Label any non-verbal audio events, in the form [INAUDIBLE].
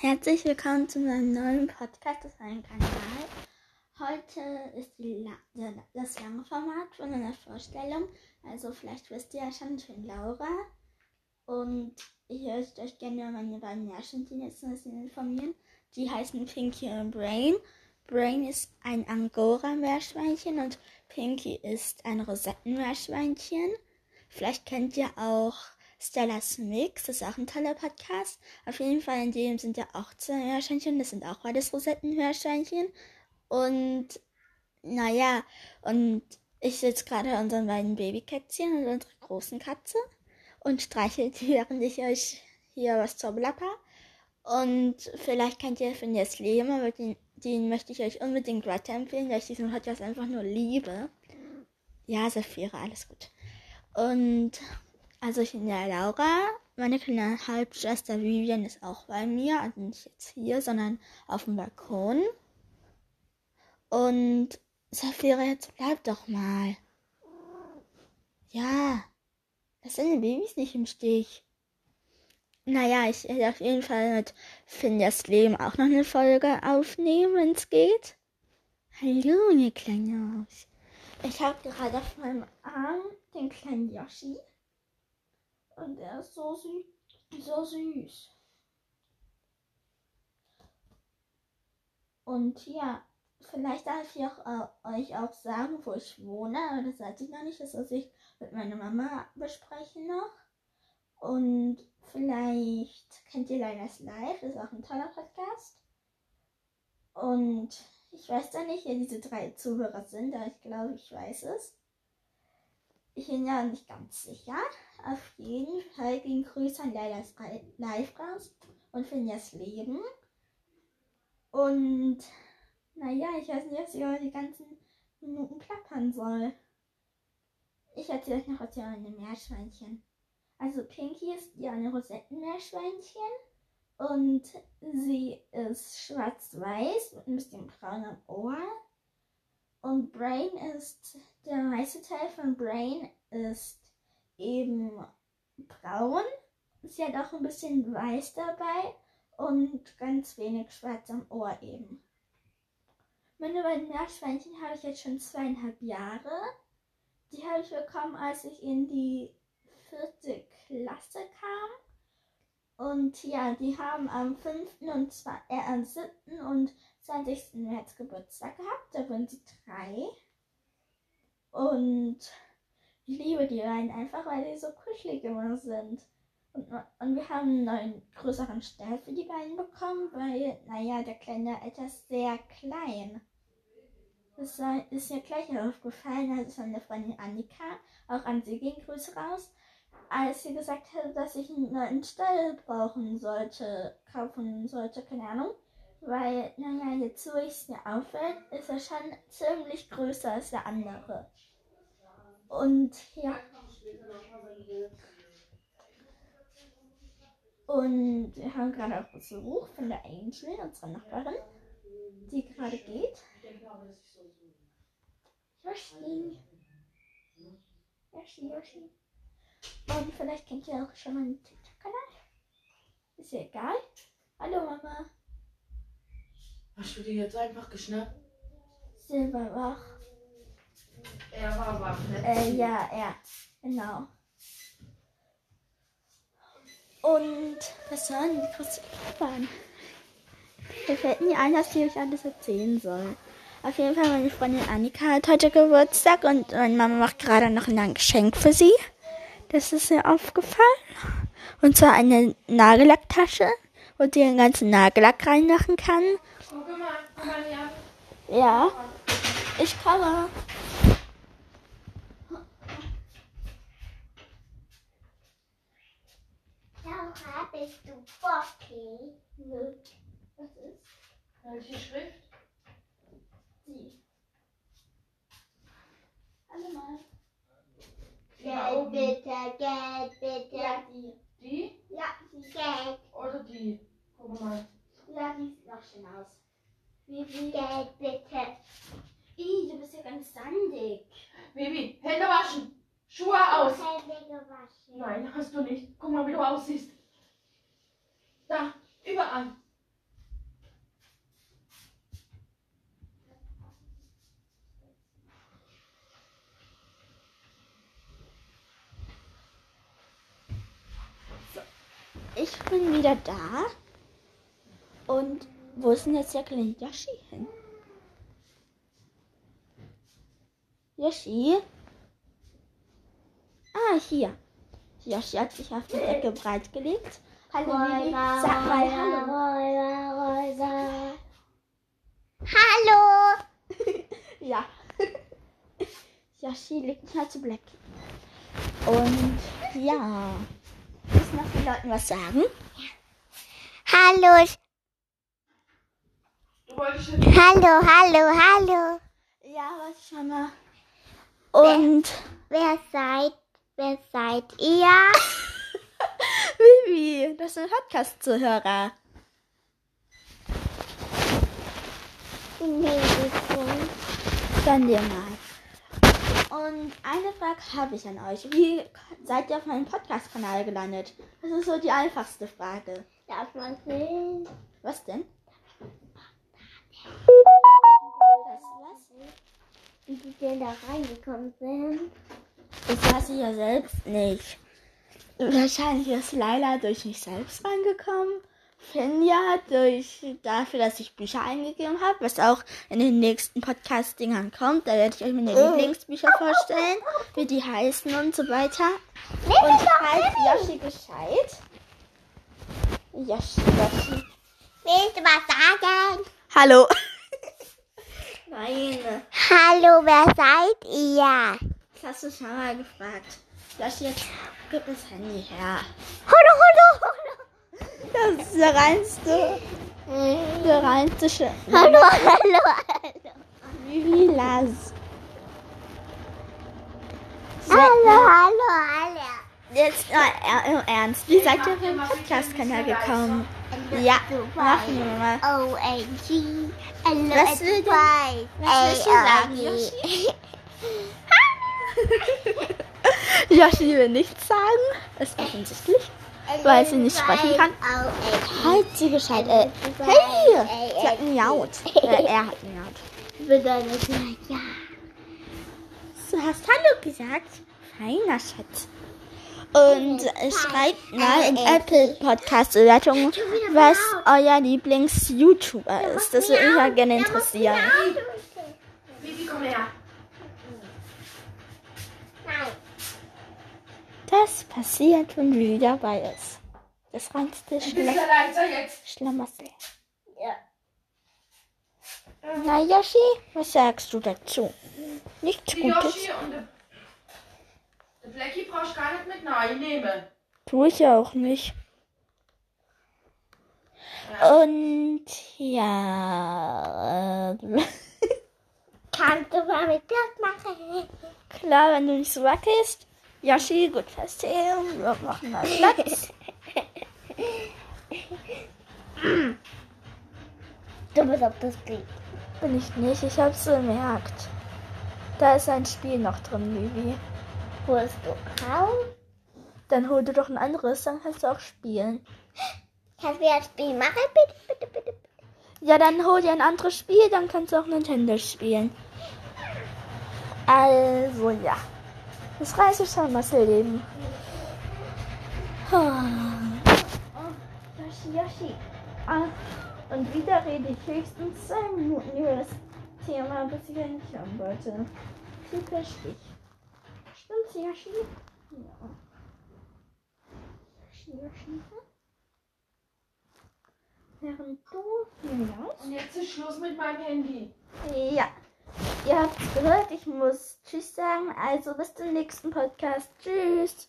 Herzlich willkommen zu meinem neuen Podcast auf meinem Kanal. Heute ist die, das lange Format von einer Vorstellung. Also vielleicht wisst ihr ja schon, ich bin Laura. Und ich würde euch gerne über meine beiden bisschen informieren. Die heißen Pinky und Brain. Brain ist ein Angora-Meerschweinchen und Pinky ist ein Rosettenmeerschweinchen. Vielleicht kennt ihr auch Stellas Mix, das ist auch ein toller Podcast. Auf jeden Fall in dem sind ja auch zwei Meerschweinchen, das sind auch beides Rosettenmeerschweinchen. Und naja, und ich sitze gerade unseren beiden Babykätzchen und unserer großen Katze und streichel die, [LAUGHS] während ich euch hier was zauberlapper. Und vielleicht kennt ihr Phineas Lehmann, aber den, den möchte ich euch unbedingt weiterempfehlen, weil ich diesen Podcast einfach nur liebe. Ja, Saphira, alles gut. Und also ich bin ja Laura. Meine kleine Halbschwester Vivian ist auch bei mir. Also nicht jetzt hier, sondern auf dem Balkon. Und Saphira, jetzt bleib doch mal. Ja, das sind die Babys nicht im Stich. Naja, ich werde auf jeden Fall mit Finjas Leben auch noch eine Folge aufnehmen, wenn es geht. Hallo, ihr kleine Maus. Ich habe gerade auf meinem Arm den kleinen Yoshi. Und er ist so süß. So süß. Und ja, vielleicht darf ich auch, äh, euch auch sagen, wo ich wohne, aber das weiß ich noch nicht. Das muss ich mit meiner Mama besprechen noch. Und vielleicht kennt ihr Leinas Live, das ist auch ein toller Podcast. Und ich weiß da nicht, wer diese drei Zuhörer sind, aber ich glaube, ich weiß es. Ich bin ja nicht ganz sicher. Auf jeden Fall ging Grüße an Leilas Live raus und Finjas Leben. Und naja, ich weiß nicht, was ich über die ganzen Minuten klappern soll. Ich erzähle euch noch was über meine Meerschweinchen. Also Pinky ist ja eine Rosettenmeerschweinchen und sie ist schwarz-weiß mit ein bisschen braunem Ohr. Und Brain ist, der meiste Teil von Brain ist eben braun. Sie hat auch ein bisschen weiß dabei und ganz wenig schwarz am Ohr eben. Meine beiden Meerschweinchen habe ich jetzt schon zweieinhalb Jahre. Die habe ich bekommen, als ich in die vierte Klasse kam. Und ja, die haben am 5. und zwar, äh, am 7. und 20. März Geburtstag gehabt. Da waren sie drei. Und ich liebe die beiden einfach, weil die so kuschelig immer sind. Und, und wir haben einen neuen, größeren Stall für die beiden bekommen, weil, naja, der kleine Alter ist sehr klein. Das ist mir gleich aufgefallen, als meine Freundin Annika, auch an sie ging Grüße raus, als sie gesagt hat, dass ich einen neuen Stall brauchen sollte, kaufen sollte, keine Ahnung. Weil, naja, jetzt wo ich es mir auffällt, ist er schon ziemlich größer als der andere. Und ja. Und wir haben gerade auch Besuch von der Angel, unserer Nachbarin, die gerade geht. Yoshi. Yoshi, Yoshi. Und vielleicht kennt ihr auch schon meinen TikTok-Kanal. Ist ja egal. Hallo Mama. Hast du die jetzt einfach geschnappt? Silberwach. Er war wach, ne? Äh, ja, ja, genau. Und was sollen die kurz waren? Mir fällt nie ein, dass ich euch alles erzählen soll. Auf jeden Fall, meine Freundin Annika hat heute Geburtstag und meine Mama macht gerade noch ein Geschenk für sie. Das ist mir aufgefallen. Und zwar eine Nagellacktasche, wo sie den ganzen Nagellack reinmachen kann. Guck mal, guck mal, ja. Ja, ich komme. Laura, bist du Bocky? Was ist Welche Schrift? die? Mal. Geld oben. bitte, Geld bitte. Ja, die. Die Ja, Geld, oder die? Guck mal. Ja, die sieht noch schön aus. Baby. Geld bitte. Ih, du bist ja ganz sandig. Baby, Hände waschen. Schuhe aus. Hände gewaschen. Nein, hast du nicht. Guck mal, wie du aussiehst. Da, überall. Ich bin wieder da und wo ist denn jetzt der kleine Yoshi hin? Yoshi? Ah, hier. Yoshi hat sich auf die Decke breitgelegt. Hallo, Vivi. Sag mal Hallo. Hallo. [LAUGHS] Ja. [LAUGHS] Yoshi liegt mal zu Black. Und ja. Du noch den Leuten was sagen? Hallo. Hallo, hallo, hallo. Ja, was schon mal. Und Wer seid, wer seid ihr? [LAUGHS] Vivi, das sind Podcast-Zuhörer. Dann dir mal. Und eine Frage habe ich an euch. Wie seid ihr auf meinem Podcast-Kanal gelandet? Das ist so die einfachste Frage. Darf man sehen? Was denn? Wie die denn da reingekommen sind? Das weiß ich ja selbst nicht. Wahrscheinlich ist Laila durch mich selbst reingekommen. Finja durch dafür, dass ich Bücher eingegeben habe, was auch in den nächsten Podcast-Dingern kommt. Da werde ich euch meine Lieblingsbücher vorstellen, wie die heißen und so weiter. Und halt Yoshi Bescheid. Yoshi, Yoshi. Willst du was sagen? Hallo. Nein, Hallo, wer seid ihr? das hast du schon mal gefragt. Yoshi, jetzt gib das Handy her. Hallo, hallo, hallo. Das ist der reinste, der reinste Sch Hallo, hallo, hallo. Wie las. Hallo, hallo, hallo. Jetzt mal er- im Ernst. Wie seid ihr auf den Podcast-Kanal gekommen? Ja, machen wir mal. Was will denn- Surprise. was willst du sagen, AOG. [LAUGHS] Yoshi will nichts sagen. Ist offensichtlich. Weil sie nicht sprechen kann. Halt sie gescheit. Äh, hey! Sie hat miaut. Äh, [LAUGHS] er hat miaut. Bedeutet ja. Du hast Hallo gesagt. Feiner Schatz. Und schreibt mal in Apple Podcast Bewertungen, was euer Lieblings-YouTuber ist. Das würde mich ja gerne interessieren. Das passiert, wenn Vivi dabei ist. Das reinste Schla. Schlamassel. Ja. Na, Yoshi, was sagst du dazu? Nichts Gutes. Der, Blackie brauchst du gar nicht mit reinnehmen. Tue ich ja auch nicht. Und ja. Äh, [LAUGHS] Kannst du mal mit das machen? klar, wenn du nicht so wackelst. Yoshi, gut festheben. Wir machen mal Platz. Du bist auf das Krieg. Bin ich nicht, ich hab's bemerkt. Da ist ein Spiel noch drin, Vivi. Holst du raus? Dann hol du doch ein anderes, dann kannst du auch spielen. Kannst du das Spiel machen? Bitte, bitte, bitte. bitte. Ja, dann hol dir ein anderes Spiel, dann kannst du auch Nintendo spielen. Also, ja. Das reicht schon Leben. Yoshi, Yoshi. Ah, und wieder rede ich höchstens zwei Minuten über das Thema, das ich eigentlich hören wollte. Typisch dich. Stimmt's, Yoshi? Ja. Yoshi, Yoshi. Während du hinaus. Und jetzt ist Schluss mit meinem Handy. Ja. Ihr habt's gehört, ich muss Tschüss sagen. Also bis zum nächsten Podcast. Tschüss.